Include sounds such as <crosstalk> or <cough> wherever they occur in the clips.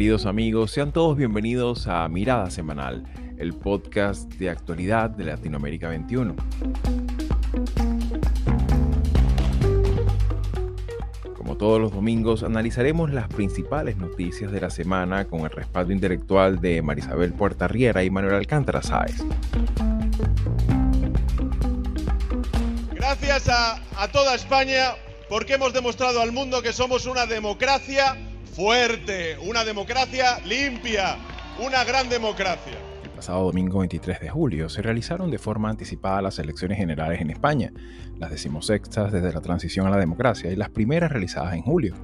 Queridos amigos, sean todos bienvenidos a Mirada Semanal, el podcast de actualidad de Latinoamérica 21. Como todos los domingos, analizaremos las principales noticias de la semana con el respaldo intelectual de Marisabel Puerta Riera y Manuel Alcántara Sáez. Gracias a, a toda España porque hemos demostrado al mundo que somos una democracia fuerte, una democracia limpia, una gran democracia. El pasado domingo 23 de julio se realizaron de forma anticipada las elecciones generales en España, las decimosextas desde la transición a la democracia y las primeras realizadas en julio.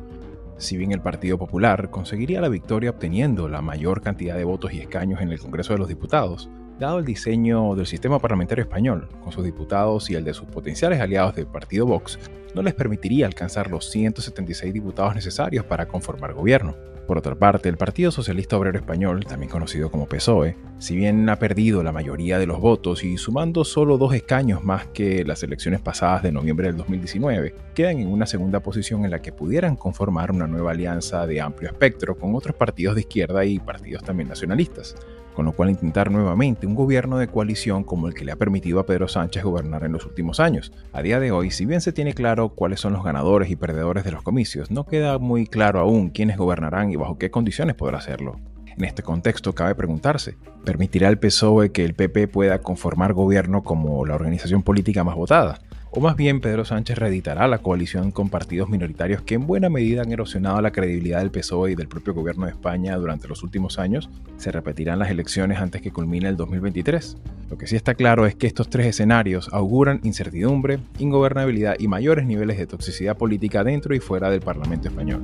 Si bien el Partido Popular conseguiría la victoria obteniendo la mayor cantidad de votos y escaños en el Congreso de los Diputados, dado el diseño del sistema parlamentario español, con sus diputados y el de sus potenciales aliados del partido Vox, no les permitiría alcanzar los 176 diputados necesarios para conformar gobierno. Por otra parte, el Partido Socialista Obrero Español, también conocido como PSOE, si bien ha perdido la mayoría de los votos y sumando solo dos escaños más que las elecciones pasadas de noviembre del 2019, quedan en una segunda posición en la que pudieran conformar una nueva alianza de amplio espectro con otros partidos de izquierda y partidos también nacionalistas con lo cual intentar nuevamente un gobierno de coalición como el que le ha permitido a Pedro Sánchez gobernar en los últimos años. A día de hoy, si bien se tiene claro cuáles son los ganadores y perdedores de los comicios, no queda muy claro aún quiénes gobernarán y bajo qué condiciones podrá hacerlo. En este contexto cabe preguntarse, ¿permitirá el PSOE que el PP pueda conformar gobierno como la organización política más votada? O más bien Pedro Sánchez reeditará la coalición con partidos minoritarios que en buena medida han erosionado la credibilidad del PSOE y del propio gobierno de España durante los últimos años. Se repetirán las elecciones antes que culmine el 2023. Lo que sí está claro es que estos tres escenarios auguran incertidumbre, ingobernabilidad y mayores niveles de toxicidad política dentro y fuera del Parlamento español.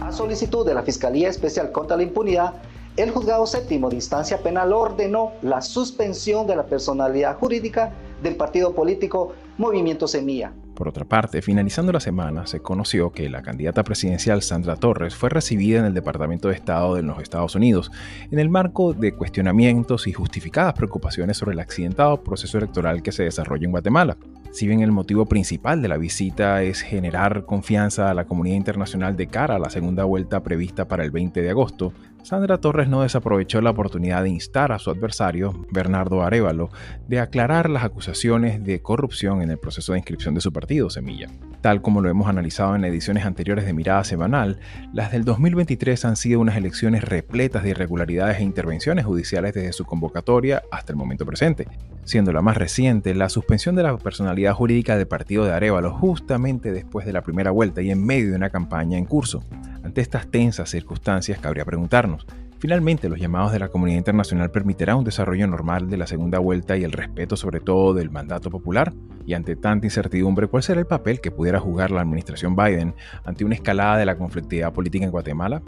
A solicitud de la Fiscalía Especial contra la Impunidad, el juzgado séptimo de instancia penal ordenó la suspensión de la personalidad jurídica del partido político Movimiento Semilla. Por otra parte, finalizando la semana, se conoció que la candidata presidencial Sandra Torres fue recibida en el Departamento de Estado de los Estados Unidos en el marco de cuestionamientos y justificadas preocupaciones sobre el accidentado proceso electoral que se desarrolla en Guatemala. Si bien el motivo principal de la visita es generar confianza a la comunidad internacional de cara a la segunda vuelta prevista para el 20 de agosto, Sandra Torres no desaprovechó la oportunidad de instar a su adversario, Bernardo Arevalo, de aclarar las acusaciones de corrupción en el proceso de inscripción de su partido, Semilla. Tal como lo hemos analizado en ediciones anteriores de Mirada Semanal, las del 2023 han sido unas elecciones repletas de irregularidades e intervenciones judiciales desde su convocatoria hasta el momento presente, siendo la más reciente la suspensión de la personalidad jurídica del partido de Arevalo justamente después de la primera vuelta y en medio de una campaña en curso. Ante estas tensas circunstancias, cabría preguntarnos, Finalmente, los llamados de la comunidad internacional permitirán un desarrollo normal de la segunda vuelta y el respeto sobre todo del mandato popular. Y ante tanta incertidumbre, ¿cuál será el papel que pudiera jugar la administración Biden ante una escalada de la conflictividad política en Guatemala?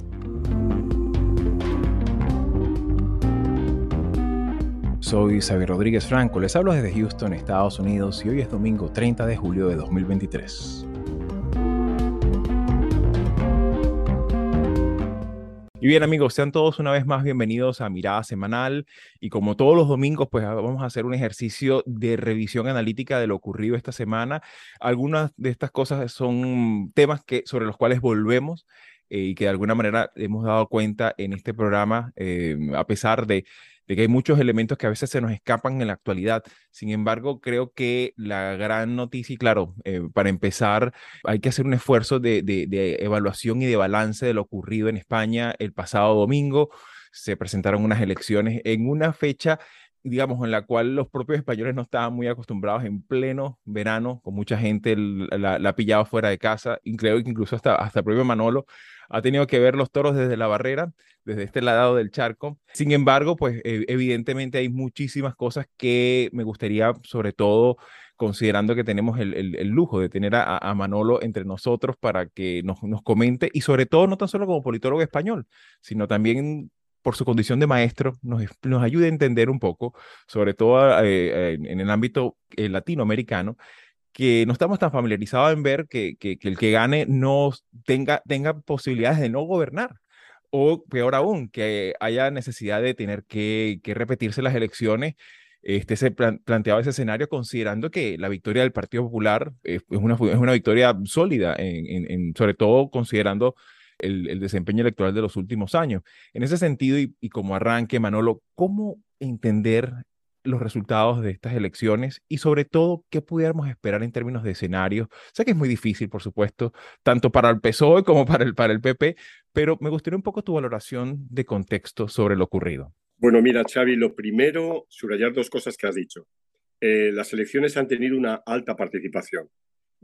Soy Xavier Rodríguez Franco, les hablo desde Houston, Estados Unidos, y hoy es domingo 30 de julio de 2023. Y bien amigos, sean todos una vez más bienvenidos a Mirada Semanal y como todos los domingos pues vamos a hacer un ejercicio de revisión analítica de lo ocurrido esta semana. Algunas de estas cosas son temas que, sobre los cuales volvemos eh, y que de alguna manera hemos dado cuenta en este programa eh, a pesar de de que hay muchos elementos que a veces se nos escapan en la actualidad. Sin embargo, creo que la gran noticia, y claro, eh, para empezar, hay que hacer un esfuerzo de, de, evaluación y de balance de lo ocurrido en España el pasado domingo. Se presentaron unas elecciones en una fecha digamos, en la cual los propios españoles no estaban muy acostumbrados en pleno verano, con mucha gente la, la pillaba fuera de casa, creo que incluso hasta, hasta el propio Manolo ha tenido que ver los toros desde la barrera, desde este lado del charco. Sin embargo, pues e, evidentemente hay muchísimas cosas que me gustaría, sobre todo considerando que tenemos el, el, lujo de tener a, Manolo entre nosotros para que nos, nos comente y sobre todo no tan solo como politólogo español, sino también por su condición de maestro, nos, nos ayude a entender un poco, sobre todo eh, en el ámbito eh, latinoamericano, que no estamos tan familiarizados en ver que, que, el que gane no tenga, tenga posibilidades de no gobernar. O peor aún, que haya necesidad de tener que, repetirse las elecciones este, se planteaba ese escenario considerando que la victoria del Partido Popular es, una, es una victoria sólida, sobre todo considerando el, desempeño electoral de los últimos años. En ese sentido, y, y como arranque, Manolo, ¿cómo entender los resultados de estas elecciones y sobre todo qué pudiéramos esperar en términos de escenarios. Sé que es muy difícil, por supuesto, tanto para el PSOE como para el, para el PP, pero me gustaría un poco tu valoración de contexto sobre lo ocurrido. Bueno, mira, Xavi, lo primero, subrayar dos cosas que has dicho. Eh, las elecciones han tenido una alta participación.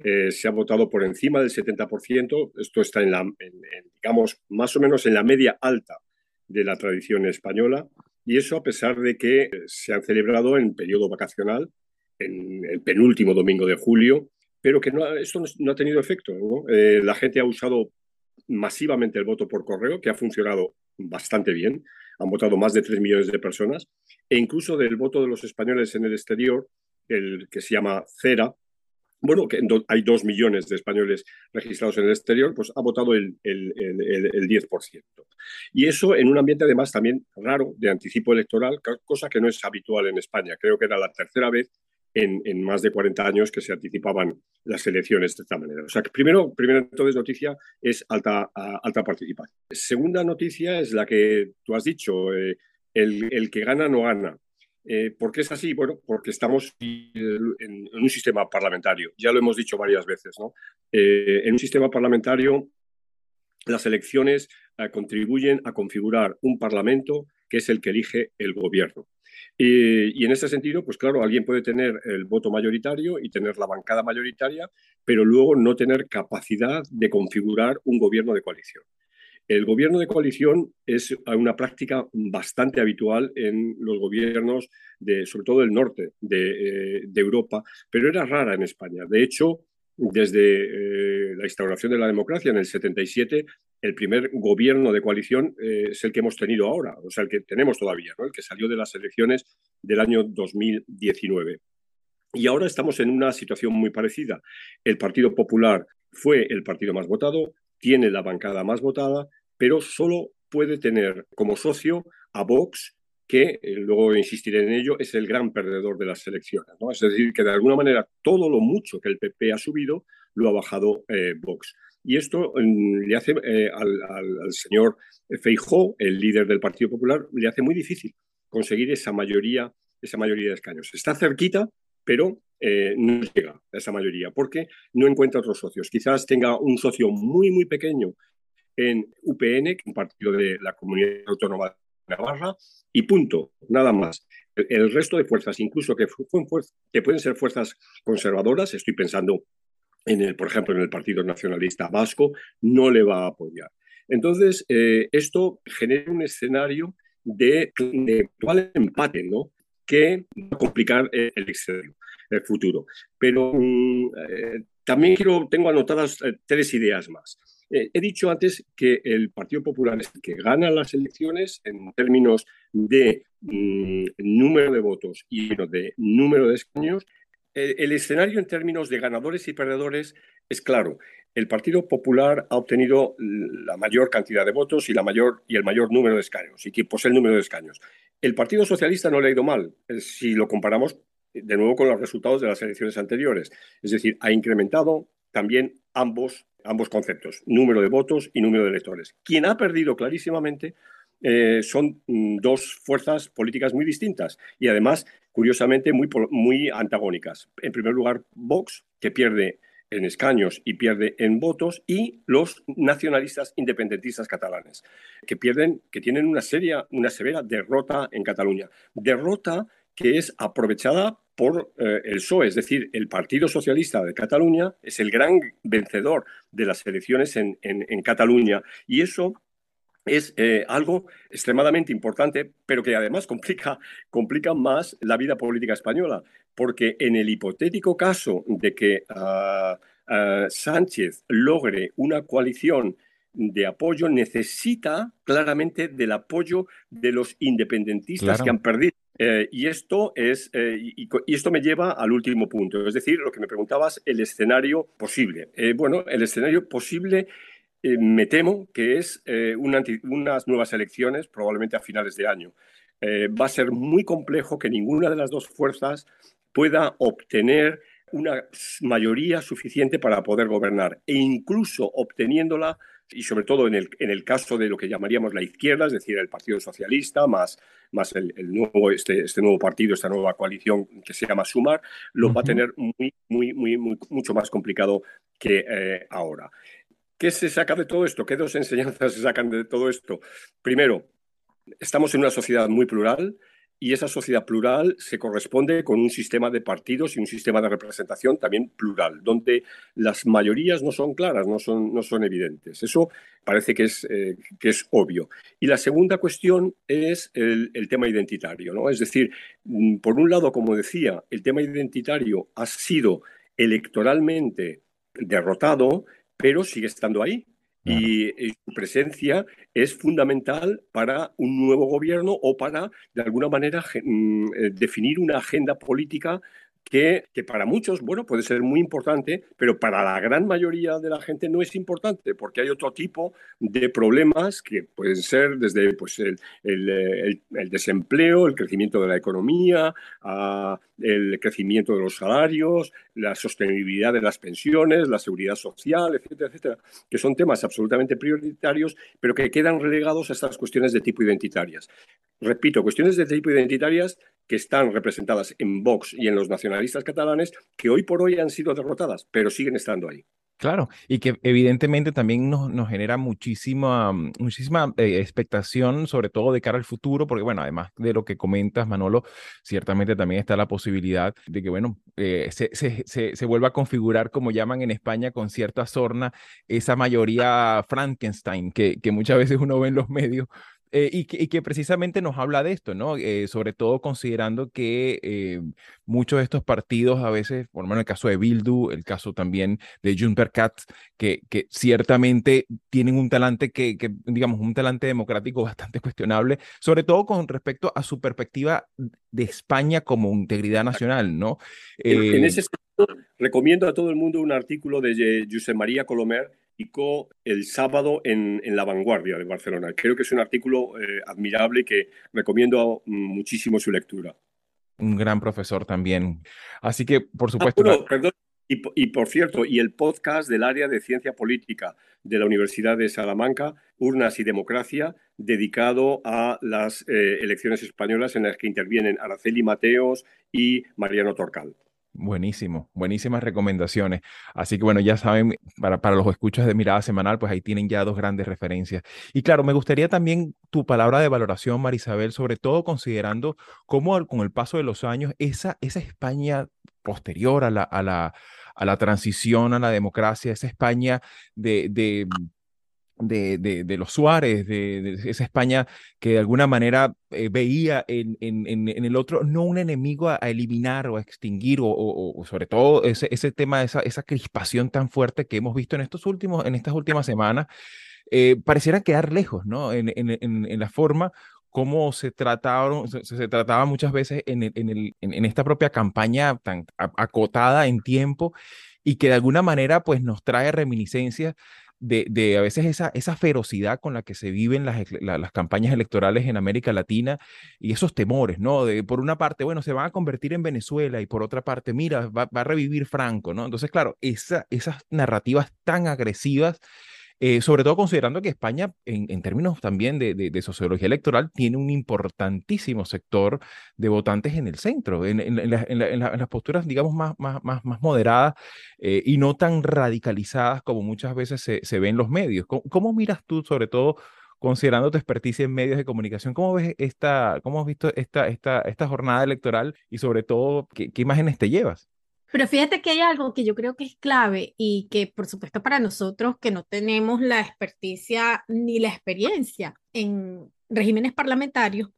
Eh, se ha votado por encima del 70%. Esto está en la, digamos, más o menos en la media alta de la tradición española. Y eso a pesar de que se han celebrado en periodo vacacional, en el penúltimo domingo de julio, pero que no, esto no, ha tenido efecto. Eh, la gente ha usado masivamente el voto por correo, que ha funcionado bastante bien. Han votado más de 3 millones de personas. E incluso del voto de los españoles en el exterior, el que se llama CERA, bueno, que hay dos millones de españoles registrados en el exterior, pues ha votado el, el, el, 10%. Y eso en un ambiente además también raro de anticipo electoral, cosa que no es habitual en España. Creo que era la tercera vez en, en, más de 40 años que se anticipaban las elecciones de esta manera. O sea, que primero, primero entonces noticia es alta, alta participación. Segunda noticia es la que tú has dicho, eh, el, el que gana no gana. Eh, ¿Por qué es así? Bueno, porque estamos en, un sistema parlamentario. Ya lo hemos dicho varias veces, ¿no? Eh, en un sistema parlamentario, las elecciones eh, contribuyen a configurar un parlamento que es el que elige el gobierno. Y, en ese sentido, pues claro, alguien puede tener el voto mayoritario y tener la bancada mayoritaria, pero luego no tener capacidad de configurar un gobierno de coalición. El gobierno de coalición es una práctica bastante habitual en los gobiernos, de, sobre todo del norte de, eh, Europa, pero era rara en España. De hecho, desde eh, la instauración de la democracia en el 77, el primer gobierno de coalición eh, es el que hemos tenido ahora, o sea, el que tenemos todavía, el que salió de las elecciones del año 2019. Y ahora estamos en una situación muy parecida. El Partido Popular fue el partido más votado, tiene la bancada más votada, pero solo puede tener como socio a Vox, que eh, luego insistiré en ello, es el gran perdedor de las elecciones. ¿no? Es decir, que de alguna manera todo lo mucho que el PP ha subido lo ha bajado eh, Vox. Y esto mm, le hace eh, al, señor Feijó, el líder del Partido Popular, le hace muy difícil conseguir esa mayoría, esa mayoría de escaños. Está cerquita, pero no llega a esa mayoría porque no encuentra otros socios. Quizás tenga un socio muy, muy pequeño en UPN, un partido de la Comunidad Autónoma de Navarra, y punto, nada más. El, resto de fuerzas, incluso que, pueden ser fuerzas conservadoras, estoy pensando en el, por ejemplo, en el Partido Nacionalista Vasco, no le va a apoyar. Entonces, eh, esto genera un escenario de, actual empate, ¿no? Que va a complicar el, el futuro. Pero mm, eh, también quiero, tengo anotadas eh, tres ideas más. Eh, he dicho antes que el Partido Popular es el que gana las elecciones en términos de mm, número de votos y de número de escaños. el escenario en términos de ganadores y perdedores es claro. El Partido Popular ha obtenido la mayor cantidad de votos y, la mayor, y el mayor número de escaños, y que posee el número de escaños. El Partido Socialista no le ha ido mal, eh, si lo comparamos de nuevo con los resultados de las elecciones anteriores. Es decir, ha incrementado también ambos ambos conceptos, número de votos y número de electores. Quien ha perdido clarísimamente eh, son mm, dos fuerzas políticas muy distintas y además, curiosamente, muy, muy antagónicas. En primer lugar, Vox, que pierde en escaños y pierde en votos, y los nacionalistas independentistas catalanes, que pierden, que tienen una seria, una severa derrota en Cataluña. Derrota que es aprovechada por eh, el PSOE, es decir, el Partido Socialista de Cataluña es el gran vencedor de las elecciones en, Cataluña y eso es eh, algo extremadamente importante, pero que además <laughs> complica, complica más la vida política española, porque en el hipotético caso de que ah, Sánchez logre una coalición de apoyo, necesita claramente del apoyo de los independentistas que han perdido eh, y, esto es, eh, y, esto me lleva al último punto, es decir, lo que me preguntabas, el escenario posible. Bueno, el escenario posible me temo que es unas nuevas elecciones, probablemente a finales de año. eh, va a ser muy complejo que ninguna de las dos fuerzas pueda obtener una mayoría suficiente para poder gobernar e incluso obteniéndola y sobre todo en el, en el caso de lo que llamaríamos la izquierda, es decir, el Partido Socialista, más, más el, nuevo, este, este, nuevo partido, esta nueva coalición que se llama Sumar, lo va a tener muy, muy, muy, mucho más complicado que eh, ahora. ¿Qué se saca de todo esto? ¿Qué dos enseñanzas se sacan de todo esto? Primero, estamos en una sociedad muy plural, y esa sociedad plural se corresponde con un sistema de partidos y un sistema de representación también plural, donde las mayorías no son claras, no son, no son evidentes. Eso parece que es, eh, que es obvio. Y la segunda cuestión es el, el, tema identitario. ¿no? Es decir, mm, por un lado, como decía, el tema identitario ha sido electoralmente derrotado, pero sigue estando ahí. Y, su presencia es fundamental para un nuevo gobierno o para, de alguna manera, mm, eh, definir una agenda política que, para muchos, bueno, puede ser muy importante, pero para la gran mayoría de la gente no es importante, porque hay otro tipo de problemas que pueden ser desde pues, el, el, desempleo, el crecimiento de la economía, el crecimiento de los salarios, la sostenibilidad de las pensiones, la seguridad social, etcétera, etcétera, que son temas absolutamente prioritarios, pero que quedan relegados a estas cuestiones de tipo identitarias. Repito, cuestiones de tipo identitarias que están representadas en Vox y en los nacionalistas catalanes, que hoy por hoy han sido derrotadas, pero siguen estando ahí. Claro, y que evidentemente también nos, nos genera muchísima, muchísima eh, expectación, sobre todo de cara al futuro, porque bueno, además de lo que comentas, Manolo, ciertamente también está la posibilidad de que, bueno, eh, se, se, se, vuelva a configurar, como llaman en España, con cierta sorna, esa mayoría Frankenstein que, que muchas veces uno ve en los medios, eh, y, que, precisamente nos habla de esto, ¿no? Eh, sobre todo considerando que eh, muchos de estos partidos, a veces, por lo menos el caso de Bildu, el caso también de Junper Katz, que, que ciertamente tienen un talante que, que, digamos, un talante democrático <laughs> bastante cuestionable, sobre todo con respecto a su perspectiva de España como integridad nacional, ¿no? en ese sentido, recomiendo a todo el mundo un artículo de José María Colomer el sábado en, La Vanguardia de Barcelona. Creo que es un artículo eh, admirable que recomiendo muchísimo su lectura. Un gran profesor también. Así que, por ah, supuesto. perdón. Y, por cierto, y el podcast del área de ciencia política de la Universidad de Salamanca, Urnas y Democracia, dedicado a las eh, elecciones españolas en las que intervienen Araceli Mateos y Mariano Torcal. Buenísimo, buenísimas recomendaciones. Así que bueno, ya saben, para, para los escuchas de mirada semanal, pues ahí tienen ya dos grandes referencias. Y claro, me gustaría también tu palabra de valoración, Marisabel, sobre todo considerando cómo con el paso de los años, esa, esa España posterior a la, a la, a la transición a la democracia, esa España de, de de, de, los Suárez, de, esa España que de alguna manera eh, veía en, en, en, el otro no un enemigo a, eliminar o a extinguir, o, o, sobre todo ese, ese tema, esa, esa crispación tan fuerte que hemos visto en, estos últimos, en estas últimas semanas, eh, pareciera quedar lejos, ¿no? En, en, la forma como se trataron, se, se trataba muchas veces en, el, en, esta propia campaña tan acotada en tiempo y que de alguna manera pues nos trae reminiscencias de, a veces esa, esa ferocidad con la que se viven las, las campañas electorales en América Latina y esos temores, ¿no? De, por una parte, bueno, se van a convertir en Venezuela y por otra parte, mira, va, va a revivir Franco, ¿no? Entonces, claro, esa, esas narrativas tan agresivas eh, sobre todo considerando que España, en, términos también de, sociología electoral, tiene un importantísimo sector de votantes en el centro, en, las posturas, digamos, más, más, más, moderadas eh, y no tan radicalizadas como muchas veces se, se ve en los medios. ¿Cómo, miras tú, sobre todo, considerando tu experticia en medios de comunicación, ¿cómo ves esta, cómo has visto esta, esta, esta jornada electoral y sobre todo, qué imágenes te llevas? Pero fíjate que hay algo que yo creo que es clave y que por supuesto para nosotros que no tenemos la experticia ni la experiencia en regímenes parlamentarios,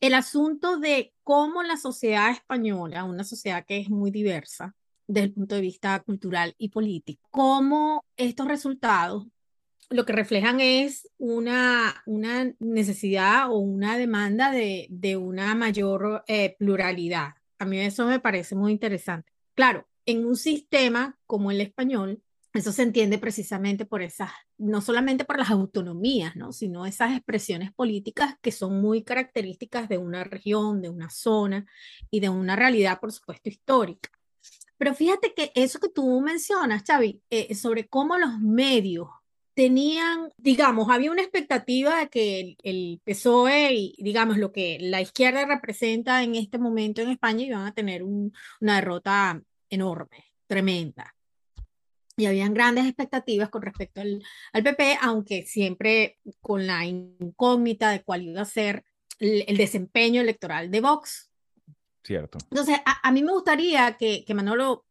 el asunto de cómo la sociedad española, una sociedad que es muy diversa desde el punto de vista cultural y político, cómo estos resultados lo que reflejan es una, una necesidad o una demanda de, de una mayor eh, pluralidad. A mí eso me parece muy interesante. Claro, en un sistema como el español, eso se entiende precisamente por esas no solamente por las autonomías, ¿no? sino esas expresiones políticas que son muy características de una región, de una zona y de una realidad, por supuesto, histórica. Pero fíjate que eso que tú mencionas, Xavi, eh, sobre cómo los medios tenían, digamos, había una expectativa de que el, PSOE y, digamos, lo que la izquierda representa en este momento en España iban a tener una derrota enorme, tremenda. Y habían grandes expectativas con respecto al, al PP, aunque siempre con la incógnita de cuál iba a ser el, desempeño electoral de Vox. Cierto. Entonces, a, a mí me gustaría que, que Manolo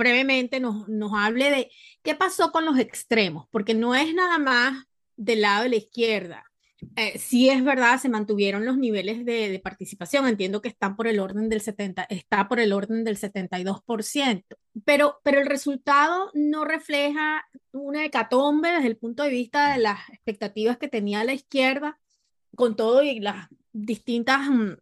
brevemente nos, nos hable de qué pasó con los extremos, porque no es nada más del lado de la izquierda. Eh, sí es verdad, se mantuvieron los niveles de, de, participación, entiendo que están por el orden del 70, está por el orden del 72%, pero, pero el resultado no refleja una hecatombe desde el punto de vista de las expectativas que tenía la izquierda, con todo y las distintas mm,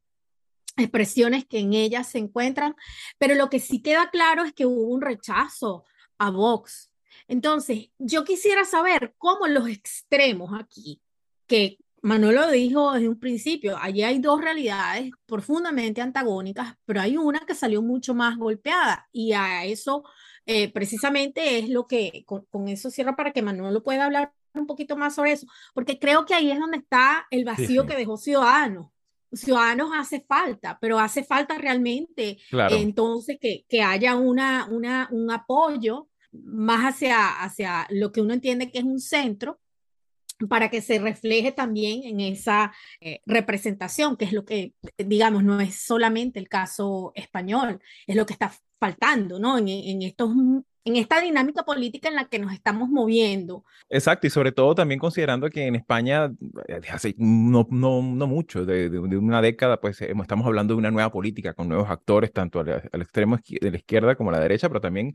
expresiones que en ellas se encuentran, pero lo que sí queda claro es que hubo un rechazo a Vox. Entonces, yo quisiera saber cómo los extremos aquí, que Manolo dijo desde un principio, allí hay dos realidades profundamente antagónicas, pero hay una que salió mucho más golpeada y a eso eh, precisamente es lo que, con, eso cierro para que Manolo pueda hablar un poquito más sobre eso, porque creo que ahí es donde está el vacío que dejó Ciudadanos ciudadanos hace falta, pero hace falta realmente entonces que, que haya una, una, un apoyo más hacia, hacia lo que uno entiende que es un centro para que se refleje también en esa eh, representación, que es lo que, digamos, no es solamente el caso español, es lo que está faltando, ¿no? En, en estos en esta dinámica política en la que nos estamos moviendo. Exacto, y sobre todo también considerando que en España, eh, hace no, no, no mucho, de, de, una década, pues estamos hablando de una nueva política con nuevos actores, tanto al, al extremo de la izquierda como a la derecha, pero también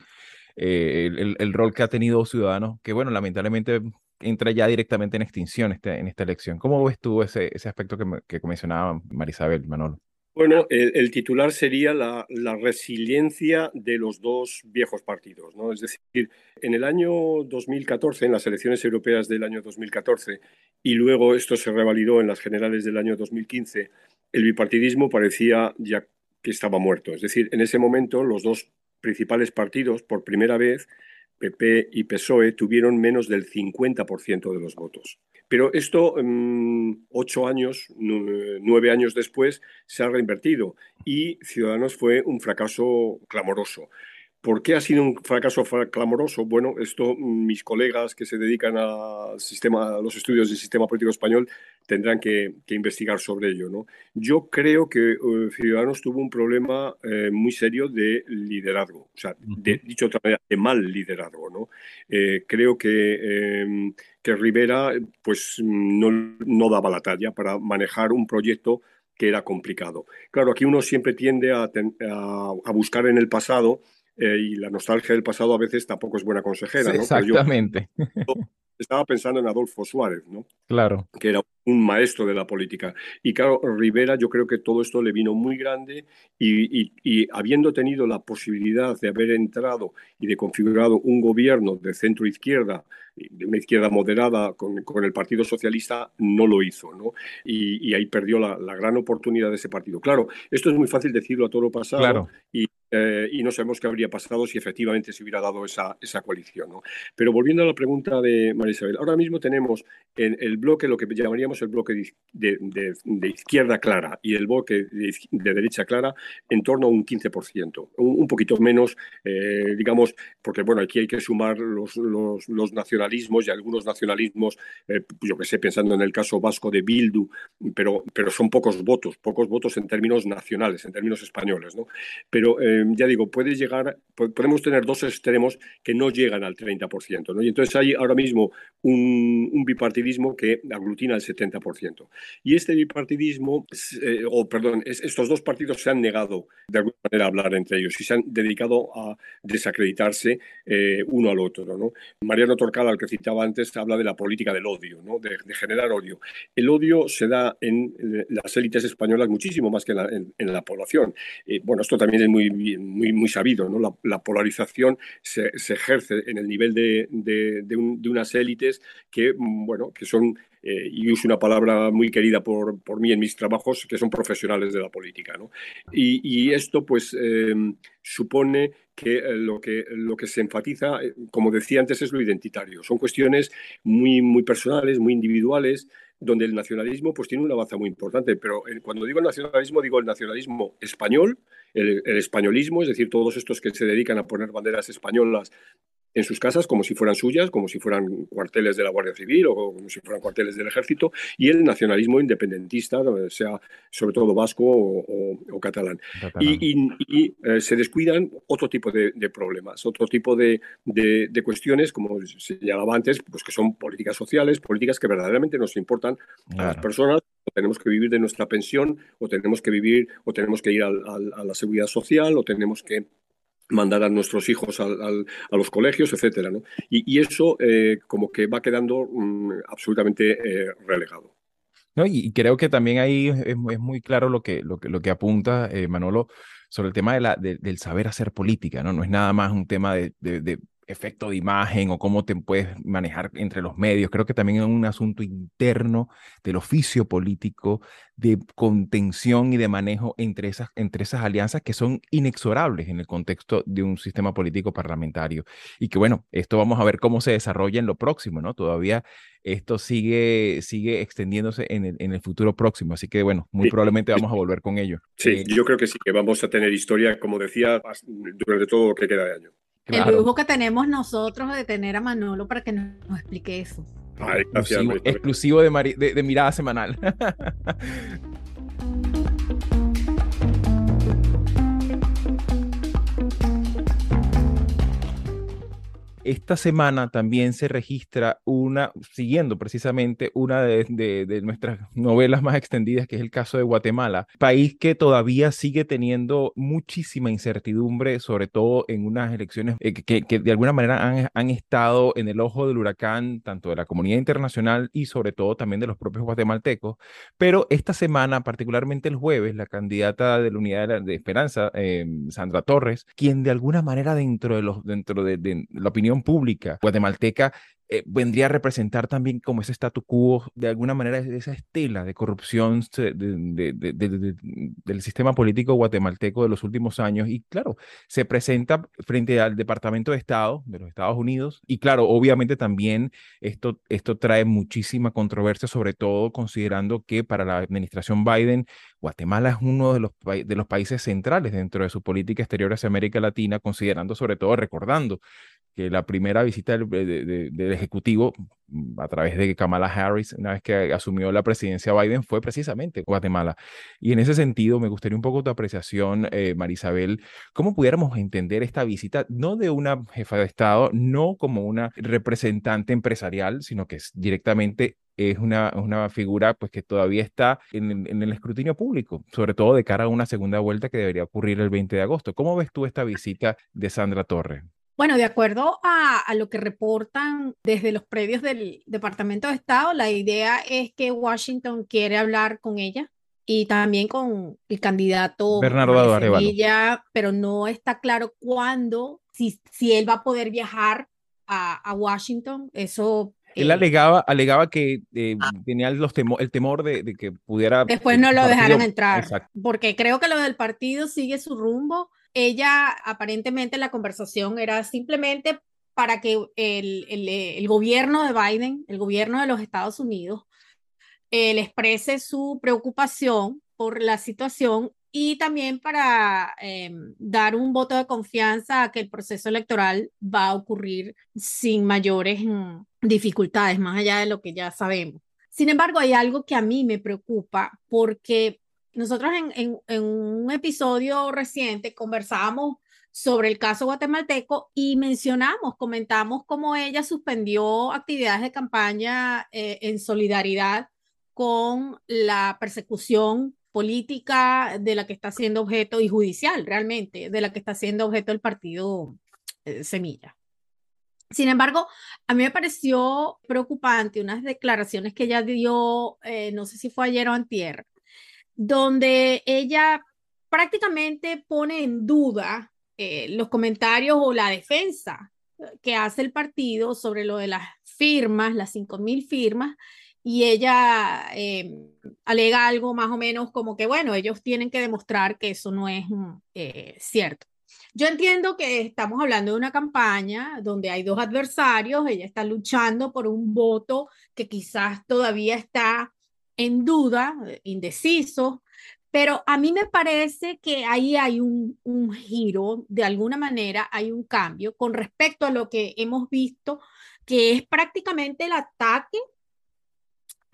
eh, el, el, rol que ha tenido Ciudadanos, que bueno, lamentablemente entra ya directamente en extinción este, en esta elección. ¿Cómo ves tú ese, ese aspecto que, que mencionaba Marisabel, Manolo? Bueno, el, titular sería la, resiliencia de los dos viejos partidos. ¿no? Es decir, en el año 2014, en las elecciones europeas del año 2014, y luego esto se revalidó en las generales del año 2015, el bipartidismo parecía ya que estaba muerto. Es decir, en ese momento los dos principales partidos, por primera vez, PP y PSOE, tuvieron menos del 50% de los votos. Pero esto, mm, ocho años, nueve años después, se ha reinvertido y Ciudadanos fue un fracaso clamoroso. ¿Por qué ha sido un fracaso clamoroso? Bueno, esto mis colegas que se dedican a, sistema, a los estudios del sistema político español tendrán que, investigar sobre ello. ¿no? Yo creo que uh, Ciudadanos tuvo un problema eh, muy serio de liderazgo, o sea, de, dicho otra manera, de mal liderazgo. ¿no? Eh, creo que, em, que Rivera pues, no, no daba la talla para manejar un proyecto que era complicado. Claro, aquí uno siempre tiende a, a buscar en el pasado eh, y la nostalgia del pasado a veces tampoco es buena consejera. ¿no? Exactamente. <laughs> estaba pensando en Adolfo Suárez, ¿no? Claro. Que era un maestro de la política. Y claro, Rivera, yo creo que todo esto le vino muy grande y, y, habiendo tenido la posibilidad de haber entrado y de configurado un gobierno de centro izquierda, de una izquierda moderada con, con el Partido Socialista, no lo hizo, ¿no? Y, y ahí perdió la, la, gran oportunidad de ese partido. Claro, esto es muy fácil decirlo a todo lo pasado claro. y eh, y no sabemos qué habría pasado si efectivamente se hubiera dado esa, esa coalición. ¿no? Pero volviendo a la pregunta de María Isabel, ahora mismo tenemos en el bloque, lo que llamaríamos el bloque de, izquierda clara y el bloque de, derecha clara en torno a un 15%, un, un poquito menos, eh, digamos, porque bueno, aquí hay que sumar los, los, nacionalismos y algunos nacionalismos, eh, yo que sé, pensando en el caso vasco de Bildu, pero, pero son pocos votos, pocos votos en términos nacionales, en términos españoles, ¿no? Pero eh, ya digo, puede llegar, podemos tener dos extremos que no llegan al 30%, ¿no? Y entonces hay ahora mismo un, bipartidismo que aglutina el 70%. Y este bipartidismo, eh, o perdón, estos dos partidos se han negado de alguna manera a hablar entre ellos y se han dedicado a desacreditarse eh, uno al otro, ¿no? Mariano Torcada, al que citaba antes, habla de la política del odio, ¿no? De, generar odio. El odio se da en las élites españolas muchísimo más que en, la población. bueno, esto también es muy muy, muy sabido, ¿no? La, polarización se, ejerce en el nivel de, de, unas élites que, mm, bueno, que son eh, y uso una palabra muy querida por, por, mí en mis trabajos, que son profesionales de la política. ¿no? Y, esto pues em, supone que eh, lo, que lo que se enfatiza, eh, como decía antes, es lo identitario. Son cuestiones muy, muy personales, muy individuales, donde el nacionalismo pues tiene una baza muy importante, pero cuando digo nacionalismo digo el nacionalismo español, el, españolismo, es decir, todos estos que se dedican a poner banderas españolas en sus casas como si fueran suyas, como si fueran cuarteles de la Guardia Civil o como si fueran cuarteles del Ejército, y el nacionalismo independentista, sea sobre todo vasco o, catalán. Y, eh, se descuidan otro tipo de, problemas, otro tipo de, cuestiones, como señalaba antes, pues que son políticas sociales, políticas que verdaderamente nos importan a las personas. O tenemos que vivir de nuestra pensión, o tenemos que vivir, o tenemos que ir a la seguridad social, o tenemos que mandar a nuestros hijos a los colegios, etcétera, ¿no? y, eso eh, como que va quedando mm, absolutamente eh, relegado. No, y, creo que también ahí es, muy claro lo que, lo que, lo que apunta eh, Manolo sobre el tema de la, del saber hacer política, ¿no? No es nada más un tema de efecto de imagen o cómo te puedes manejar entre los medios. Creo que también es un asunto interno del oficio político, de contención y de manejo entre esas, entre esas alianzas que son inexorables en el contexto de un sistema político parlamentario. Y que bueno, esto vamos a ver cómo se desarrolla en lo próximo, ¿no? Todavía esto sigue, sigue extendiéndose en el, en el futuro próximo. Así que bueno, muy probablemente vamos a volver con ello. Sí, eh, yo creo que sí, que vamos a tener historia, como decía, durante todo lo que queda de año. El lujo que tenemos nosotros de tener a Manolo para que nos, explique eso. exclusivo, de, de mirada semanal. <laughs> esta semana también se registra una, siguiendo precisamente una de, nuestras novelas más extendidas, que es el caso de Guatemala, país que todavía sigue teniendo muchísima incertidumbre, sobre todo en unas elecciones eh, que, de alguna manera han, han, estado en el ojo del huracán, tanto de la comunidad internacional y sobre todo también de los propios guatemaltecos. Pero esta semana, particularmente el jueves, la candidata de la Unidad de, Esperanza, eh, Sandra Torres, quien de alguna manera dentro de, los, dentro de la opinión pública guatemalteca eh, vendría a representar también como ese statu quo, de alguna manera, esa estela de corrupción del sistema político guatemalteco de los últimos años. Y claro, se presenta frente al Departamento de Estado de los Estados Unidos. Y claro, obviamente también esto, esto trae muchísima controversia, sobre todo considerando que para la administración Biden, Guatemala es uno de los países centrales dentro de su política exterior hacia América Latina, considerando sobre todo, recordando que la primera visita del, Ejecutivo mm, a través de Kamala Harris, una vez que asumió la presidencia Biden, fue precisamente Guatemala. Y en ese sentido, me gustaría un poco tu apreciación, eh, Marisabel, cómo pudiéramos entender esta visita, no de una jefa de Estado, no como una representante empresarial, sino que directamente es una, una figura pues, que todavía está en, en, el escrutinio público, sobre todo de cara a una segunda vuelta que debería ocurrir el 20 de agosto. ¿Cómo ves tú esta visita de Sandra Torres? Bueno, de acuerdo a, lo que reportan desde los predios del Departamento de Estado, la idea es que Washington quiere hablar con ella y también con el candidato Bernardo Sevilla, pero no está claro cuándo, si, si él va a poder viajar a, Washington. Eso él eh, alegaba, alegaba que eh, ah. tenía los el temor de, que pudiera... Después no lo dejaron entrar, porque creo que lo del partido sigue su rumbo ella aparentemente la conversación era simplemente para que el, el, gobierno de Biden, el gobierno de los Estados Unidos, le exprese su preocupación por la situación y también para em, dar un voto de confianza a que el proceso electoral va a ocurrir sin mayores mm, dificultades, más allá de lo que ya sabemos. Sin embargo, hay algo que a mí me preocupa porque nosotros en, un episodio reciente conversábamos sobre el caso guatemalteco y mencionamos, comentamos cómo ella suspendió actividades de campaña eh, en solidaridad con la persecución política de la que está siendo objeto y judicial realmente, de la que está siendo objeto el partido eh, Semilla. Sin embargo, a mí me pareció preocupante unas declaraciones que ella dio, eh, no sé si fue ayer o antier, donde ella prácticamente pone en duda eh, los comentarios o la defensa que hace el partido sobre lo de las firmas, las 5.000 firmas, y ella eh, alega algo más o menos como que, bueno, ellos tienen que demostrar que eso no es mm, eh, cierto. Yo entiendo que estamos hablando de una campaña donde hay dos adversarios, ella está luchando por un voto que quizás todavía está en duda, indeciso, pero a mí me parece que ahí hay un, un giro, de alguna manera hay un cambio con respecto a lo que hemos visto, que es prácticamente el ataque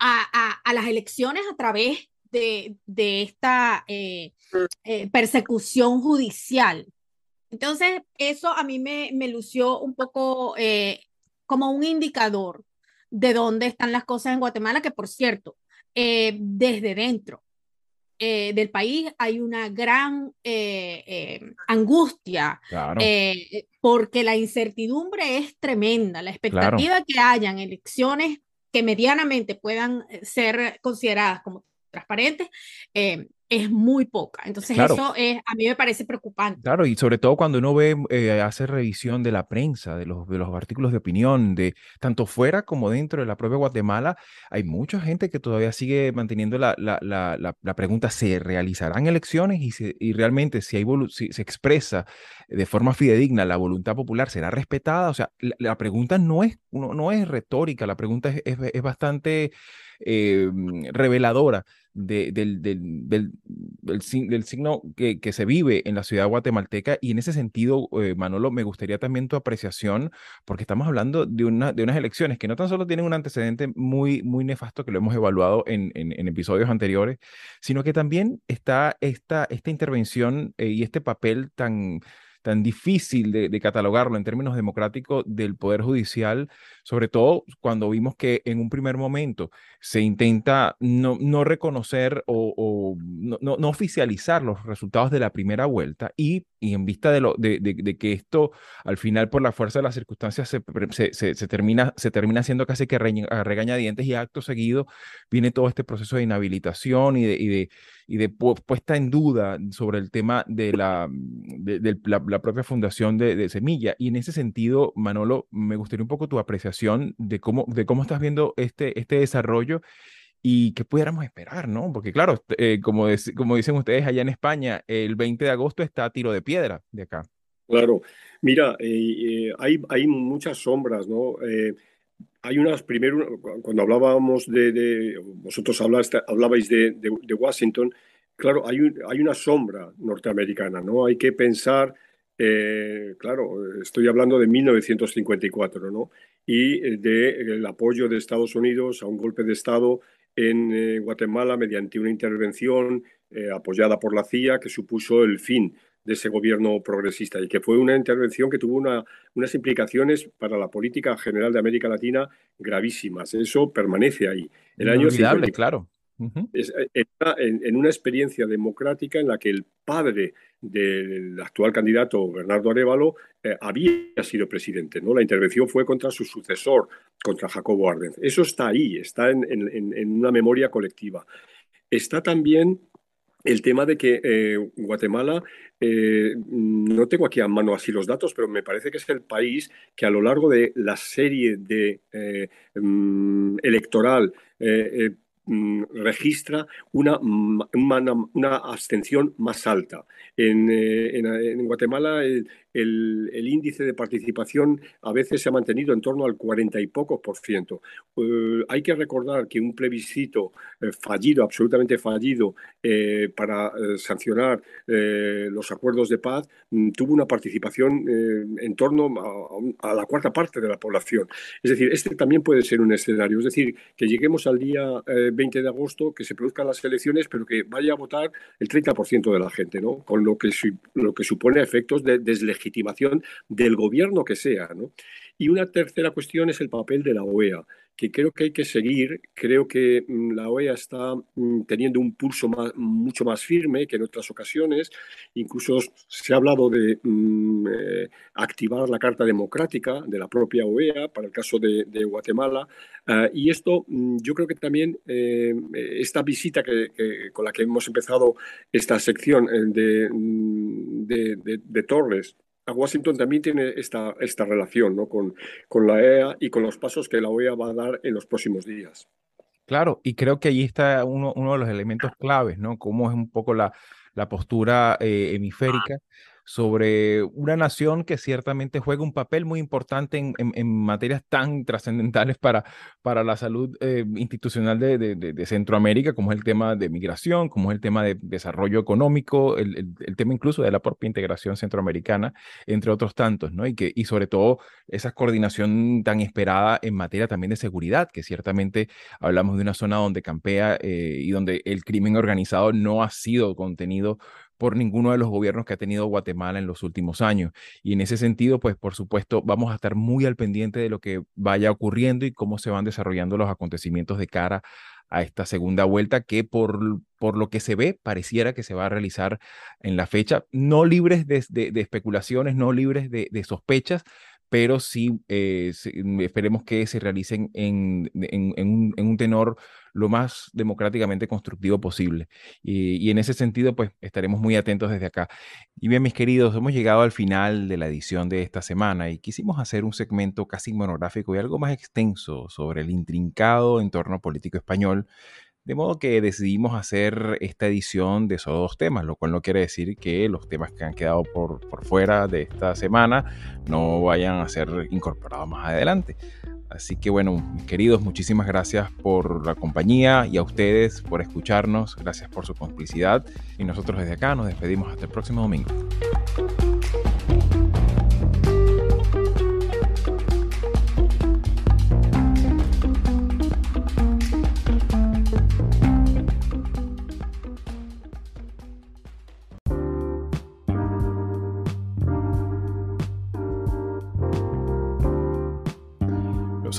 a, las elecciones a través de, esta eh, eh, persecución judicial. Entonces, eso a mí me, lució un poco eh, como un indicador de dónde están las cosas en Guatemala, que por cierto, desde dentro del país hay una gran angustia, porque la incertidumbre es tremenda, la expectativa que hayan elecciones que medianamente puedan eh, ser consideradas como transparentes, eh, es muy poca. Entonces eso es, a mí me parece preocupante. Claro, y sobre todo cuando uno ve, eh, hace revisión de la prensa, de los, de los artículos de opinión, de tanto fuera como dentro de la propia Guatemala, hay mucha gente que todavía sigue manteniendo la, la, la, la pregunta, ¿se realizarán elecciones? Y, y realmente si, hay si se expresa de forma fidedigna la voluntad popular, ¿será respetada? O sea, la, pregunta no es, no, no, es retórica, la pregunta es, es, es bastante eh, reveladora del, del, del, del, signo que, que, se vive en la ciudad guatemalteca. Y en ese sentido, eh, Manolo, me gustaría también tu apreciación, porque estamos hablando de, una, de unas elecciones que no tan solo tienen un antecedente muy, muy nefasto, que lo hemos evaluado en, en, episodios anteriores, sino que también está esta, esta intervención eh, y este papel tan tan difícil de, catalogarlo en términos democráticos del Poder Judicial, sobre todo cuando vimos que en un primer momento se intenta no, no reconocer o, no, no, oficializar los resultados de la primera vuelta y, y en vista de, lo, de, de, que esto al final por la fuerza de las circunstancias se, se, se, termina, se termina siendo casi que regañadientes y acto seguido viene todo este proceso de inhabilitación y de, y de, y de puesta en duda sobre el tema de la, de, la, la, propia fundación de, Semilla. Y en ese sentido, Manolo, me gustaría un poco tu apreciación de cómo, de cómo estás viendo este, este desarrollo y qué pudiéramos esperar, ¿no? Porque claro, eh, como, como dicen ustedes allá en España, el 20 de agosto está a tiro de piedra de acá. Claro, mira, eh, eh, hay, hay muchas sombras, ¿no? hay unas, primero, cuando hablábamos de, vosotros hablabais de, de, Washington, claro, hay, hay una sombra norteamericana, ¿no? Hay que pensar, eh, claro, estoy hablando de 1954, ¿no? Y del apoyo de Estados Unidos a un golpe de Estado en eh, Guatemala mediante una intervención eh, apoyada por la CIA que supuso el fin de ese gobierno progresista y que fue una intervención que tuvo una, unas implicaciones para la política general de América Latina gravísimas. Eso permanece ahí. El año claro. En, una experiencia democrática en la que el padre del actual candidato Bernardo Arevalo eh, había sido presidente. ¿no? La intervención fue contra su sucesor, contra Jacobo Arbenz. Eso está ahí, está en, en una memoria colectiva. Está también el tema de que eh, Guatemala, eh, no tengo aquí a mano así los datos, pero me parece que es el país que a lo largo de la serie de eh, mm, electoral registra una, una, abstención más alta. En, en Guatemala el, el, índice de participación a veces se ha mantenido en torno al 40 y pocos por ciento. Eh, hay que recordar que un plebiscito eh, fallido, absolutamente fallido, eh, para sancionar los acuerdos de paz, mm, tuvo una participación en torno a, la cuarta parte de la población. Es decir, este también puede ser un escenario. Es decir, que lleguemos al día 20 de agosto, que se produzcan las elecciones, pero que vaya a votar el 30% de la gente, ¿no? con lo que, lo que supone efectos de deslegitimación legitimación del gobierno que sea. ¿no? Y una tercera cuestión es el papel de la OEA, que creo que hay que seguir. Creo que mm, la OEA está mm, teniendo un pulso mucho más firme que en otras ocasiones. Incluso se ha hablado de mm, eh, activar la Carta Democrática de la propia OEA para el caso de, Guatemala. Ah, y esto yo creo que también eh, esta visita que, con la que hemos empezado esta sección de, de Torres Washington también tiene esta, esta relación ¿no? con, con la EA y con los pasos que la OEA va a dar en los próximos días. Claro, y creo que allí está uno, uno de los elementos claves, ¿no? Cómo es un poco la, la postura eh, hemisférica sobre una nación que ciertamente juega un papel muy importante en, materias tan trascendentales para, para la salud eh, institucional de, Centroamérica, como es el tema de migración, como es el tema de desarrollo económico, el, tema incluso de la propia integración centroamericana, entre otros tantos, ¿no? Y, que, y sobre todo esa coordinación tan esperada en materia también de seguridad, que ciertamente hablamos de una zona donde campea eh, y donde el crimen organizado no ha sido contenido por ninguno de los gobiernos que ha tenido Guatemala en los últimos años. Y en ese sentido, pues por supuesto, vamos a estar muy al pendiente de lo que vaya ocurriendo y cómo se van desarrollando los acontecimientos de cara a esta segunda vuelta que por, por lo que se ve pareciera que se va a realizar en la fecha, no libres de, especulaciones, no libres de, sospechas, pero sí eh, esperemos que se realicen en, en, un, tenor lo más democráticamente constructivo posible. Y, en ese sentido, pues estaremos muy atentos desde acá. Y bien, mis queridos, hemos llegado al final de la edición de esta semana y quisimos hacer un segmento casi monográfico y algo más extenso sobre el intrincado entorno político español. De modo que decidimos hacer esta edición de esos dos temas, lo cual no quiere decir que los temas que han quedado por, por fuera de esta semana no vayan a ser incorporados más adelante. Así que bueno, queridos, muchísimas gracias por la compañía y a ustedes por escucharnos. Gracias por su complicidad. Y nosotros desde acá nos despedimos hasta el próximo domingo.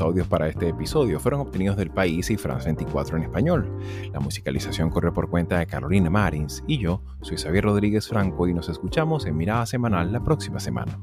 Audios para este episodio fueron obtenidos del país y France 24 en español. La musicalización corre por cuenta de Carolina Marins y yo soy Xavier Rodríguez Franco y nos escuchamos en Mirada Semanal la próxima semana.